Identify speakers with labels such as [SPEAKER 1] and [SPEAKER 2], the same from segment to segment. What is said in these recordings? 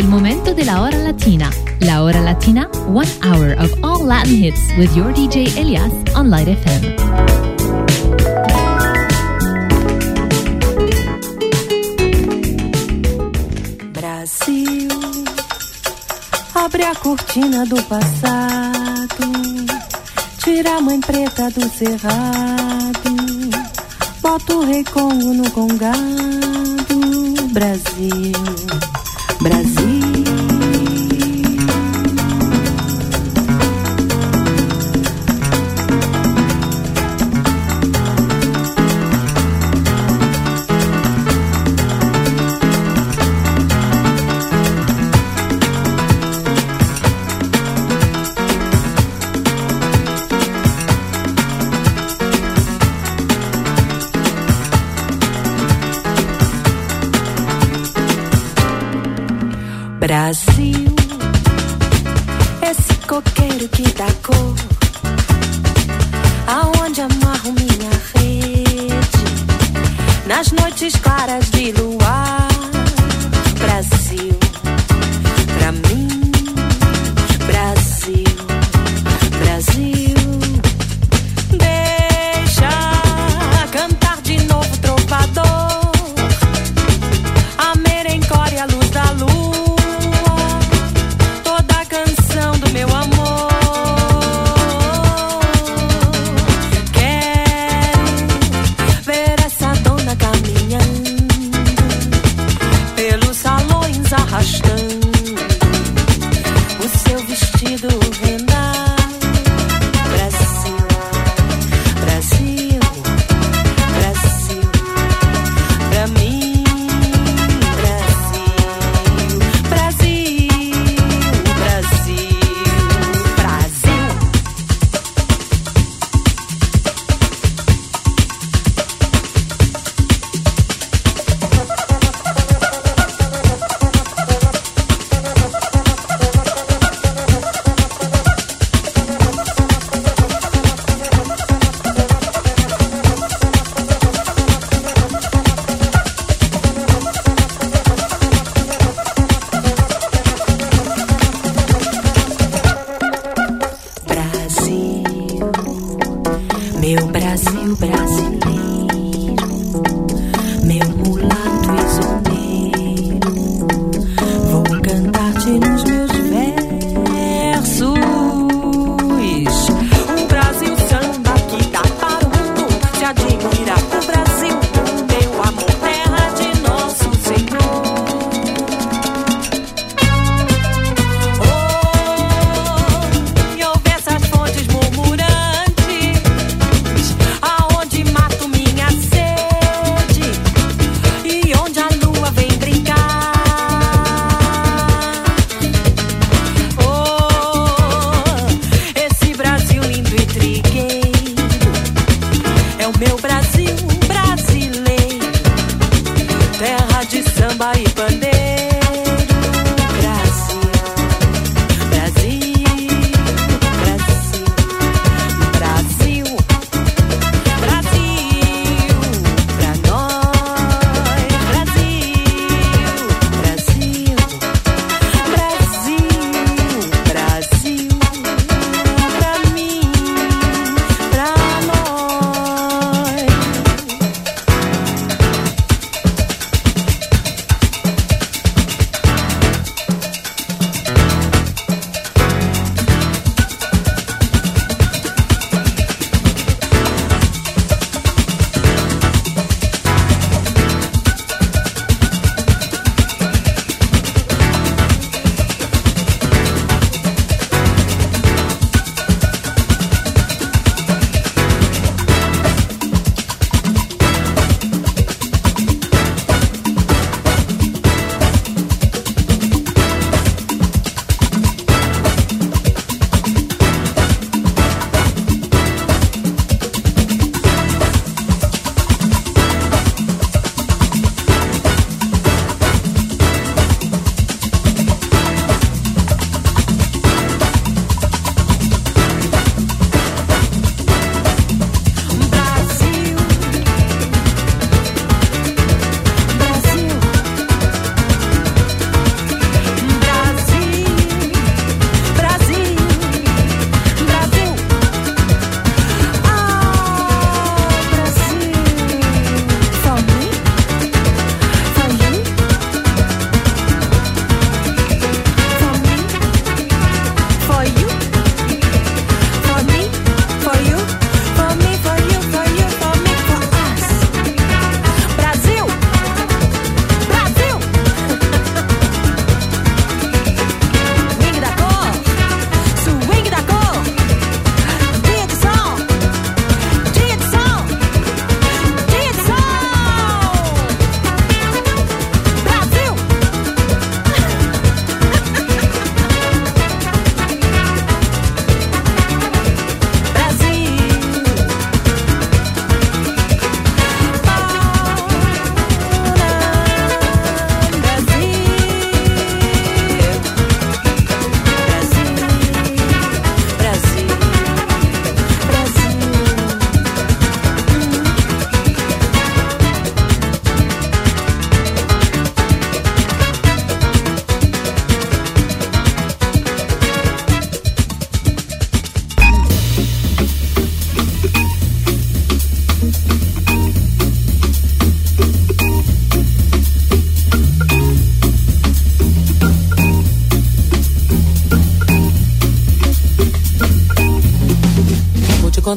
[SPEAKER 1] El momento de la hora latina. La hora latina, one hour of all Latin hits with your DJ Elias on Light FM.
[SPEAKER 2] Brasil, abre a cortina do passado, tira a mãe preta do cerrado, bota o rei Congo no congado, Brasil.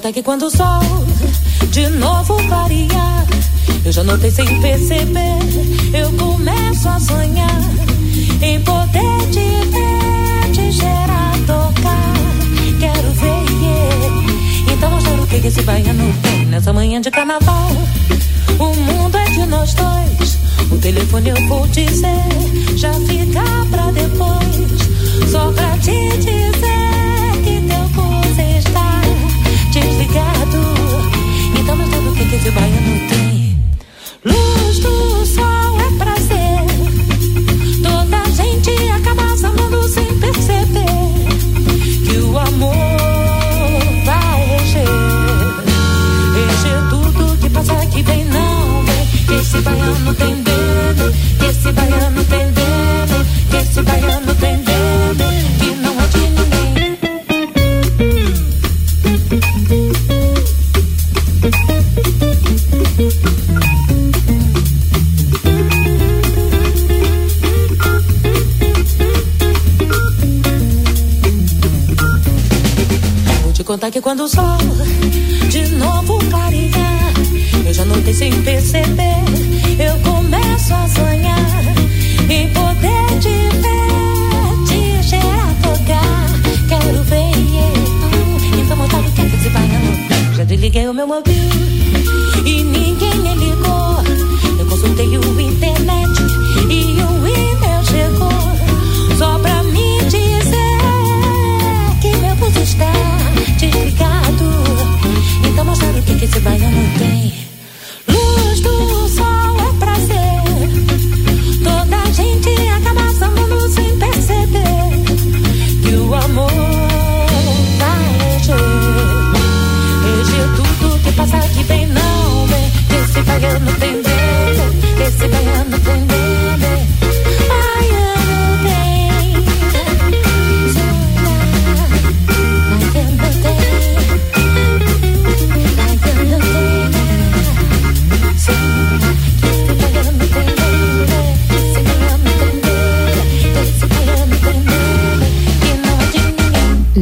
[SPEAKER 2] Até que quando o sol de novo varia, eu já notei sem perceber, eu começo a sonhar em poder te ver, te gerar, tocar. Quero ver, yeah. então mostrar o que, que esse baiano tem nessa manhã de carnaval. O mundo é de nós dois. O telefone eu vou dizer, já fica pra depois, só pra te dizer.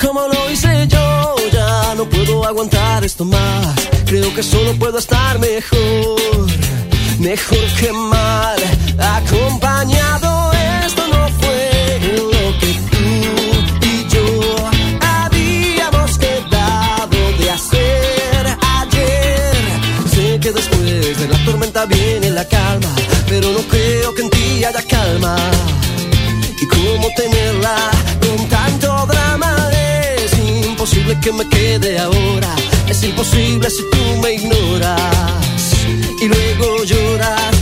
[SPEAKER 3] Como lo hice yo, ya no puedo aguantar esto más. Creo que solo puedo estar mejor, mejor que mal, acompañado que me quede ahora. Es imposible si tú me ignoras y luego lloras.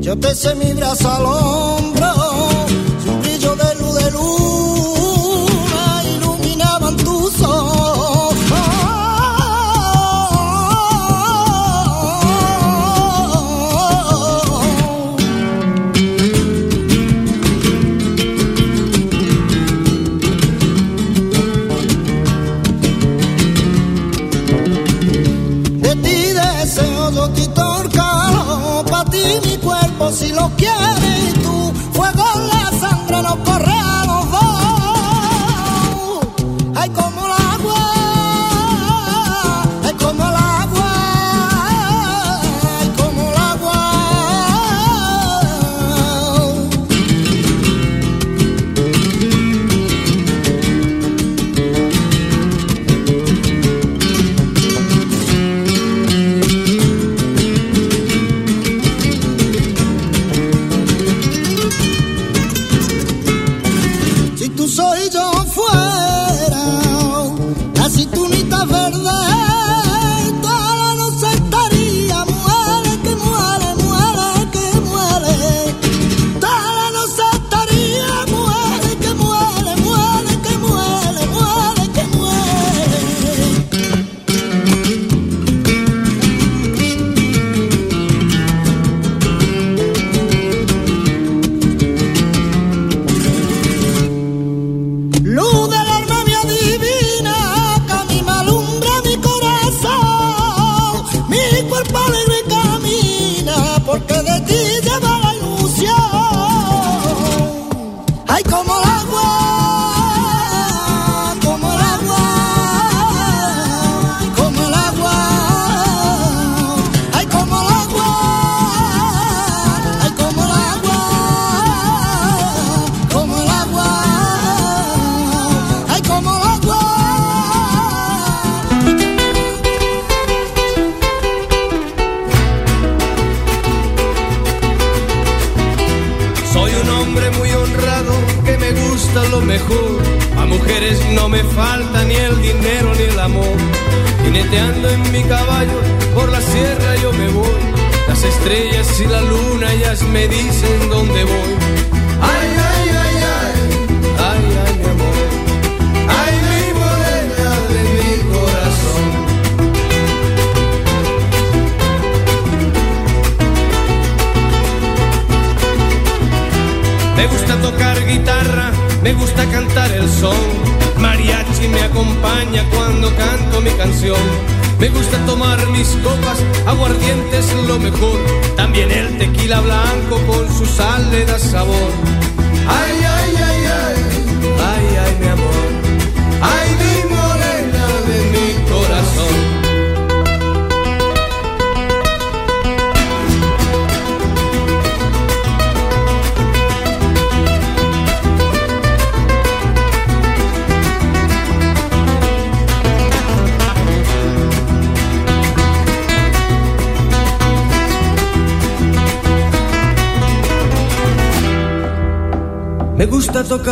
[SPEAKER 3] Yo te
[SPEAKER 4] sé mi brazo
[SPEAKER 5] al hombro.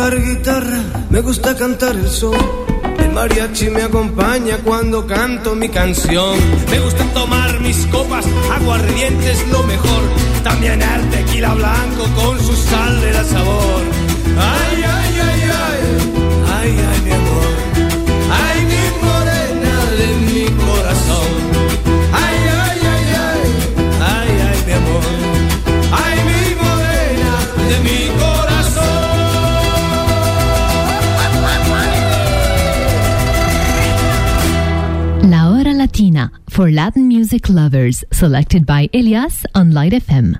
[SPEAKER 5] Tocar guitarra, me gusta cantar el sol. El mariachi me acompaña cuando canto mi canción. Me gusta tomar mis copas, aguardiente es lo mejor. También el tequila blanco con su sal de la sabor.
[SPEAKER 1] Latin music lovers, selected by Elias on Light FM.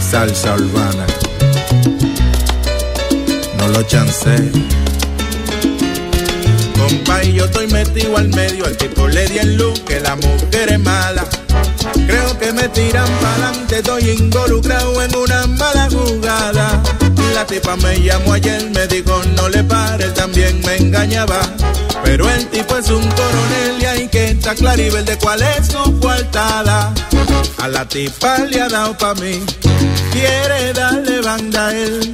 [SPEAKER 6] Salsa urbana. No lo chancé. Compa, y yo estoy metido al medio. Al tipo le di el luz que la mujer es mala. Creo que me tiran pa'lante. Estoy involucrado en una mala jugada. La tipa me llamó ayer, me dijo no le pare, él también me engañaba. Pero el tipo es un coronel y hay que estar claro y ver de cuál es su coartada. A la tipa le ha dado pa' mí, quiere darle banda a él.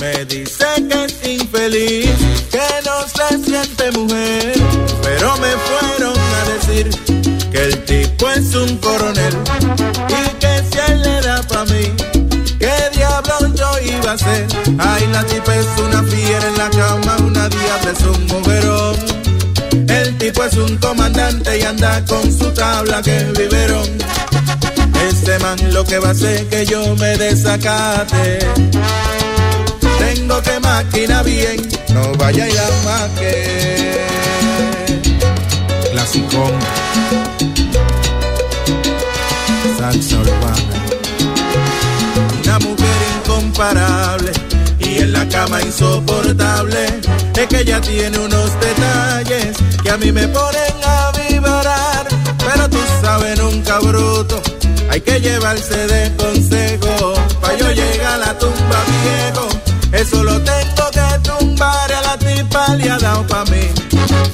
[SPEAKER 6] Me dice que es infeliz, que no se siente mujer. Pero me fueron a decir que el tipo es un coronel y que si él le da pa' mí, ¿qué diablo Ay, la tipa es una fiera en la cama, una diabla es un mujerón. El tipo es un comandante y anda con su tabla que viveron. Ese man lo que va a hacer que yo me desacate. Tengo que maquinar bien, no vaya y la maque. Clasicón. Salsa urbana. Y en la cama insoportable. Es que ella tiene unos detalles que a mí me ponen a vibrar. Pero tú sabes, nunca bruto. Hay que llevarse de consejo. Pa' yo llegar a la tumba viejo. Eso lo tengo que tumbar. A la tipa le ha dado pa' mí.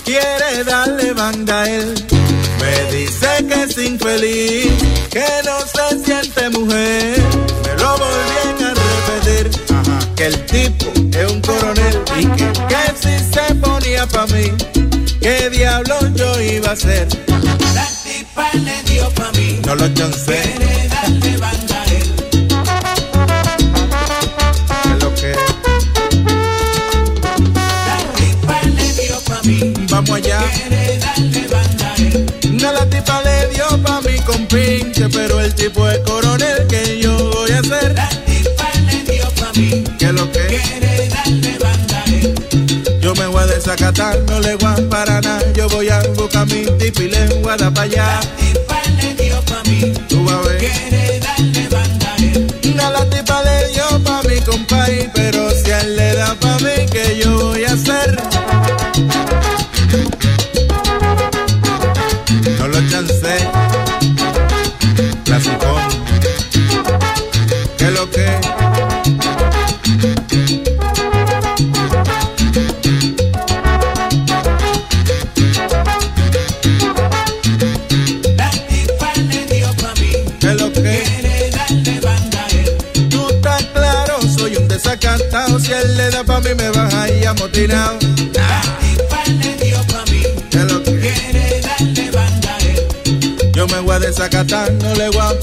[SPEAKER 6] Quiere darle banda a él. Me dice que es infeliz. Que no se siente mujer. El tipo es un coronel. Y que, si se ponía pa' mí. ¿Qué diablo yo iba a hacer?
[SPEAKER 7] La tipa le dio pa' mí.
[SPEAKER 6] No lo chancé.
[SPEAKER 7] Quiere darle banda él. La tipa le dio pa' mí.
[SPEAKER 6] vamos allá.
[SPEAKER 7] Quiere darle banda.
[SPEAKER 6] No la tipa le dio pa' mí con pinche, pero el tipo es coronel que yo voy a hacer. No le para nada. Yo voy a buscar mi tipa y le voy a dar pa' allá.
[SPEAKER 7] La tipa le dio pa' mí.
[SPEAKER 6] Tú vas a ver.
[SPEAKER 7] Quiere darle banda a él.
[SPEAKER 6] No la tipa le dio pa' mí compay,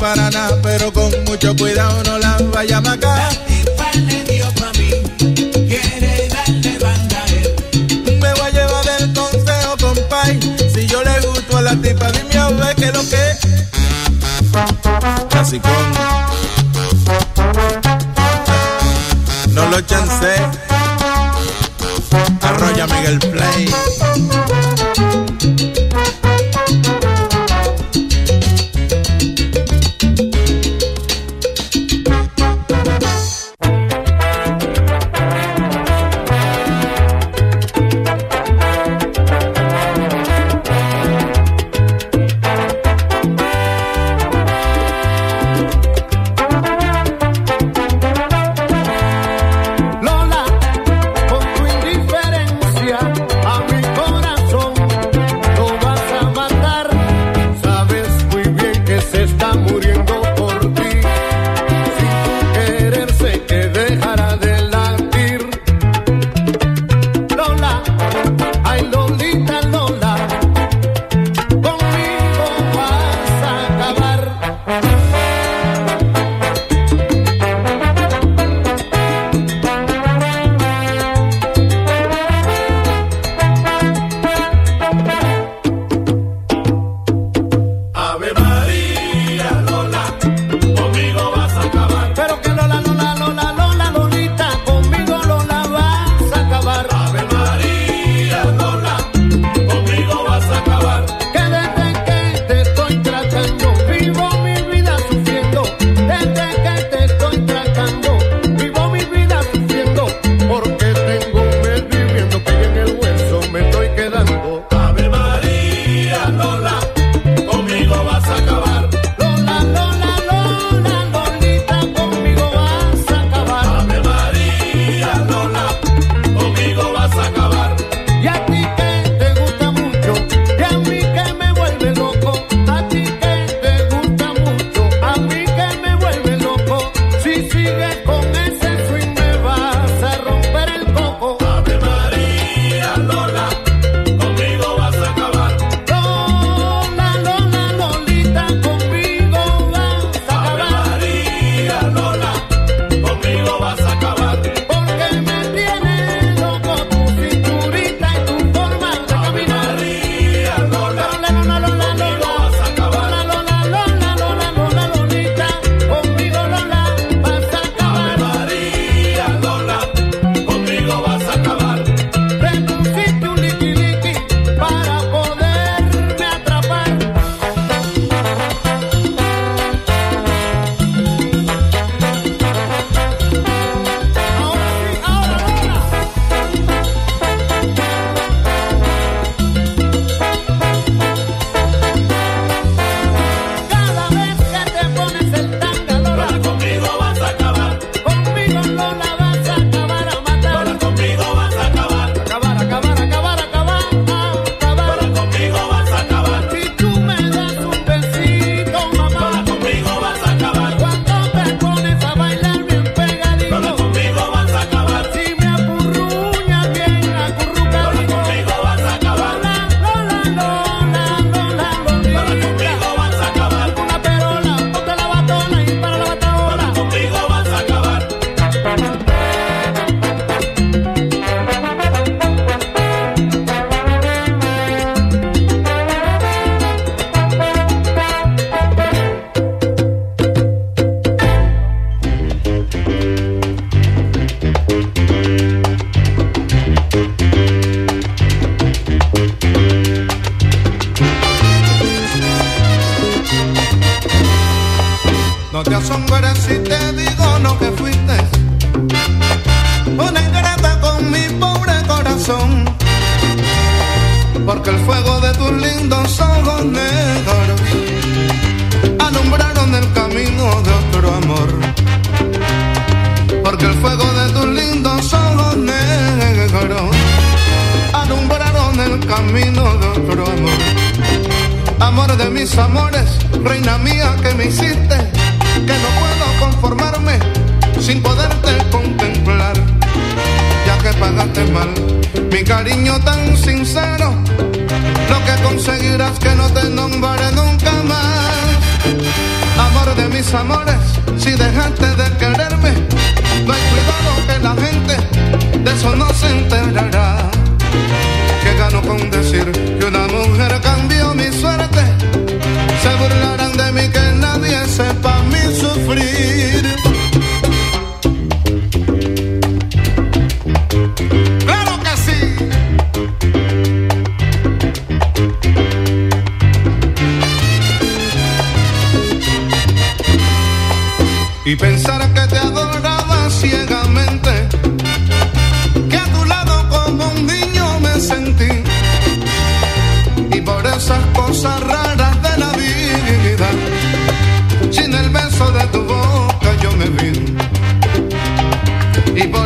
[SPEAKER 6] para nada, pero con mucho cuidado no la vaya a
[SPEAKER 7] La
[SPEAKER 6] macar.
[SPEAKER 7] tipa le dio pa' mí. Quiere darle banda a él.
[SPEAKER 6] Me voy a llevar del consejo, compay. Si yo le gusto a la tipa, dime a ver qué lo que. No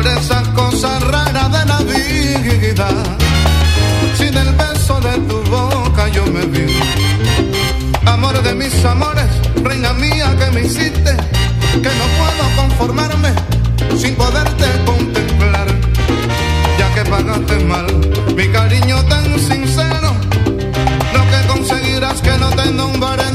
[SPEAKER 8] por esas cosas raras de la vida. Sin el beso de tu boca yo me vi. Amor de mis amores, reina mía que me hiciste, que no puedo conformarme sin poderte contemplar. Ya que pagaste mal mi cariño tan sincero, lo que conseguirás que no te nombraré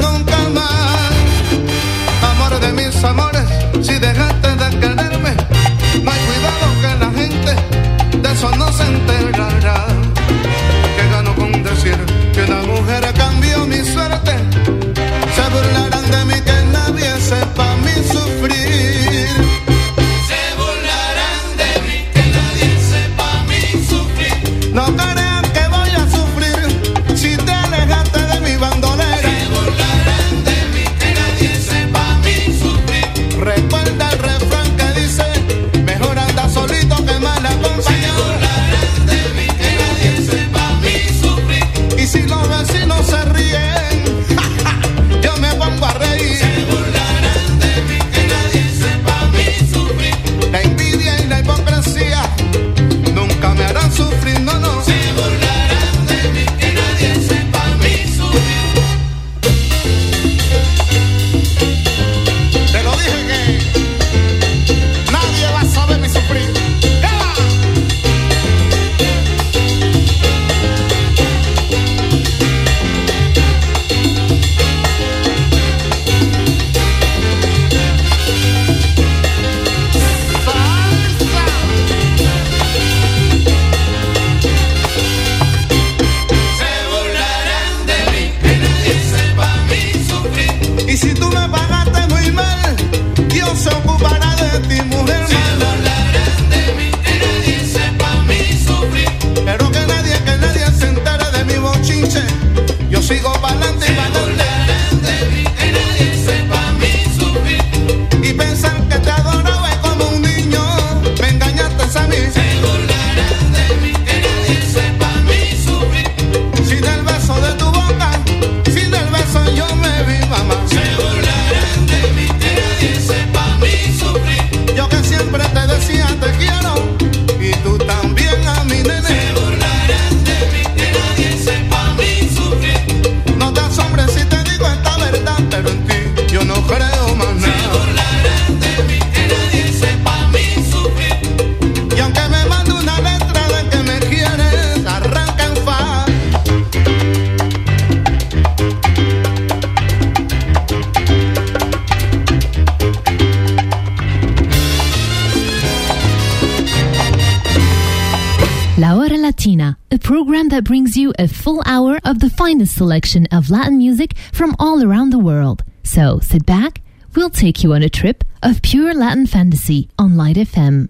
[SPEAKER 1] of the finest selection of Latin music from all around the world. So sit back, we'll take you on a trip of pure Latin fantasy on Light FM.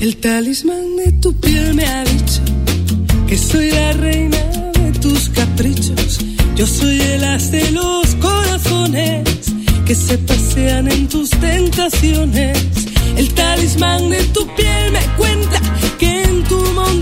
[SPEAKER 5] El talismán de tu piel me que soy la reina de tus caprichos. Yo soy el as de los corazones que se pasean en tus tentaciones. El talismán de tu piel me cuenta que en tu montaña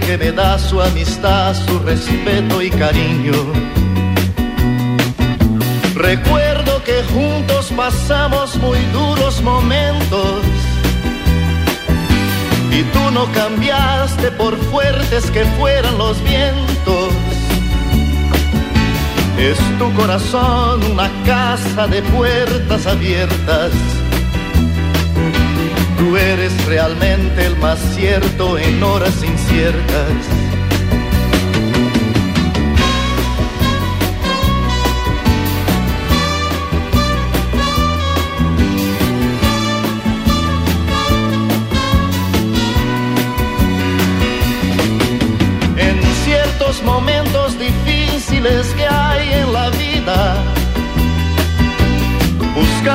[SPEAKER 5] que me
[SPEAKER 9] da su amistad, su respeto y cariño. Recuerdo que juntos pasamos muy duros momentos y tú no cambiaste por fuertes que fueran los vientos. Es tu corazón una casa de puertas abiertas Tú eres realmente el más cierto en horas inciertas.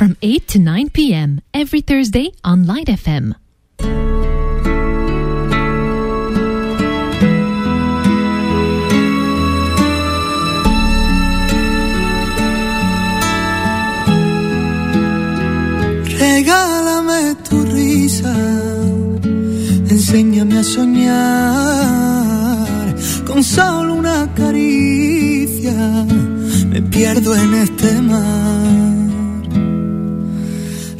[SPEAKER 1] from 8 to 9 p.m. every Thursday on Light FM.
[SPEAKER 10] Regálame tu risa, enséñame a soñar con solo una caricia. Me pierdo en este mar.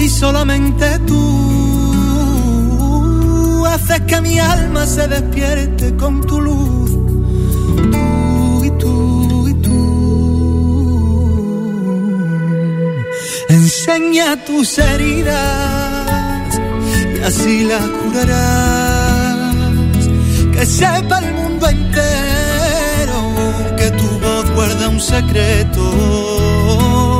[SPEAKER 10] y solamente tú. Haces que mi alma se despierte con tu luz. Tú y tú y tú. Enseña tus heridas y así las curarás. Que sepa el mundo entero que tu voz guarda un secreto.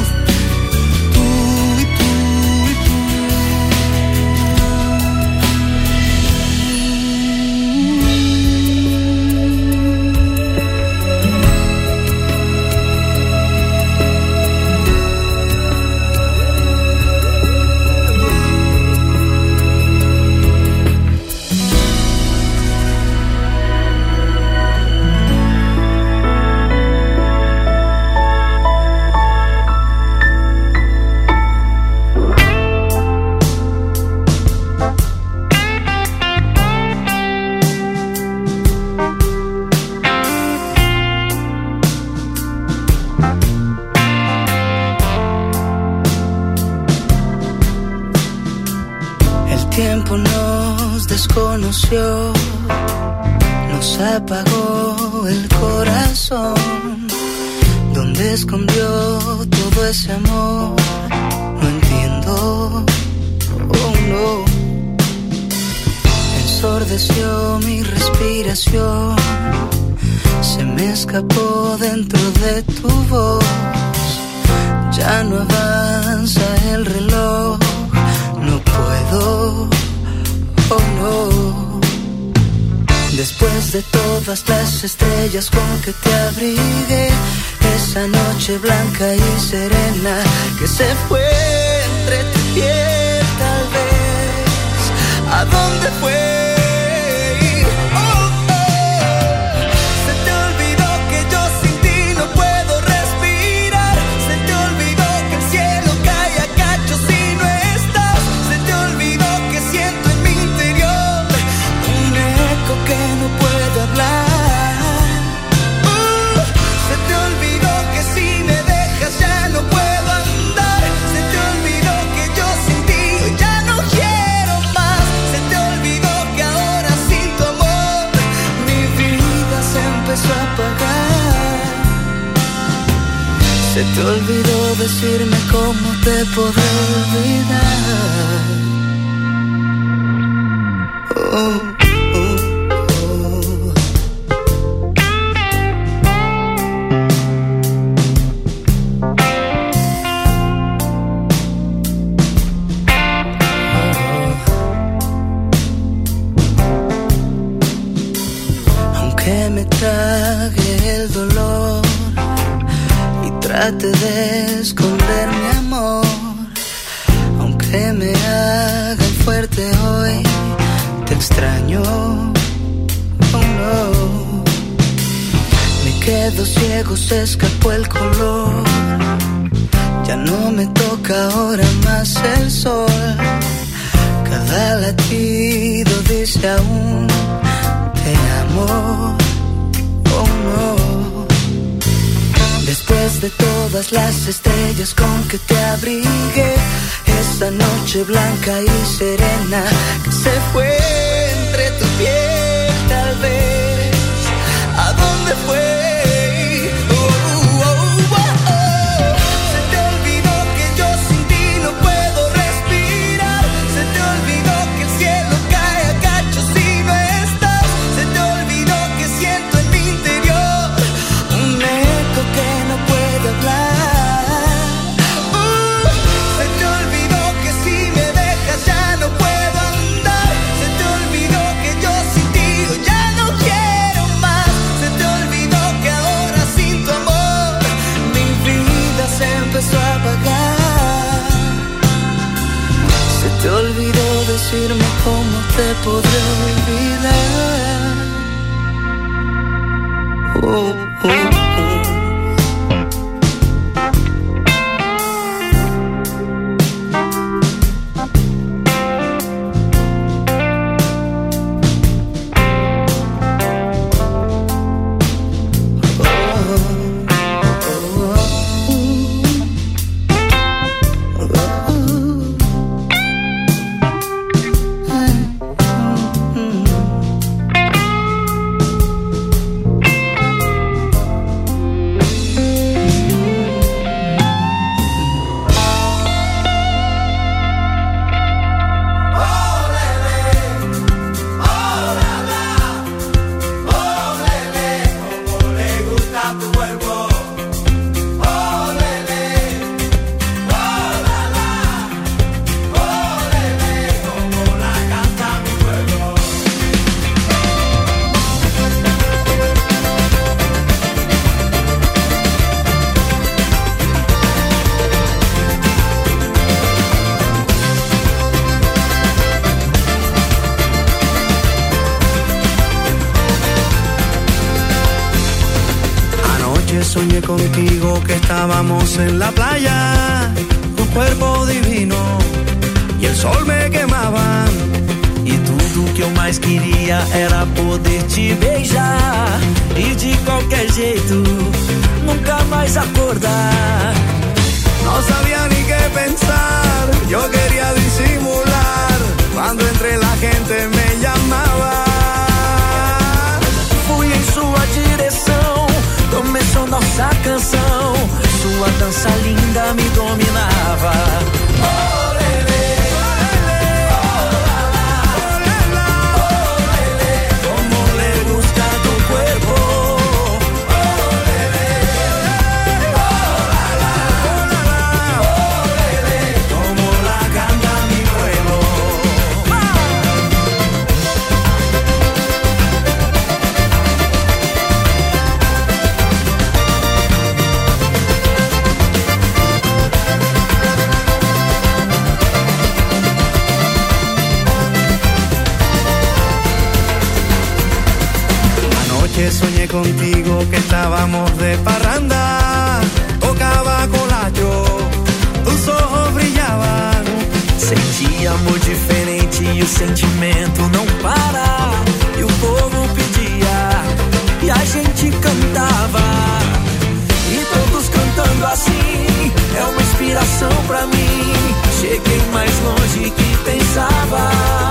[SPEAKER 11] Y serena que se fue
[SPEAKER 12] soñé contigo que estábamos en la playa, tu cuerpo divino y el sol me quemaba.
[SPEAKER 11] E tudo que eu mais queria era poder te beijar e de qualquer jeito nunca mais acordar.
[SPEAKER 12] Não sabia nem que pensar, eu queria disimular quando entre la gente me llamaba.
[SPEAKER 11] Começou nossa canção, sua dança linda me dominava. pra mim. Cheguei mais longe que pensava.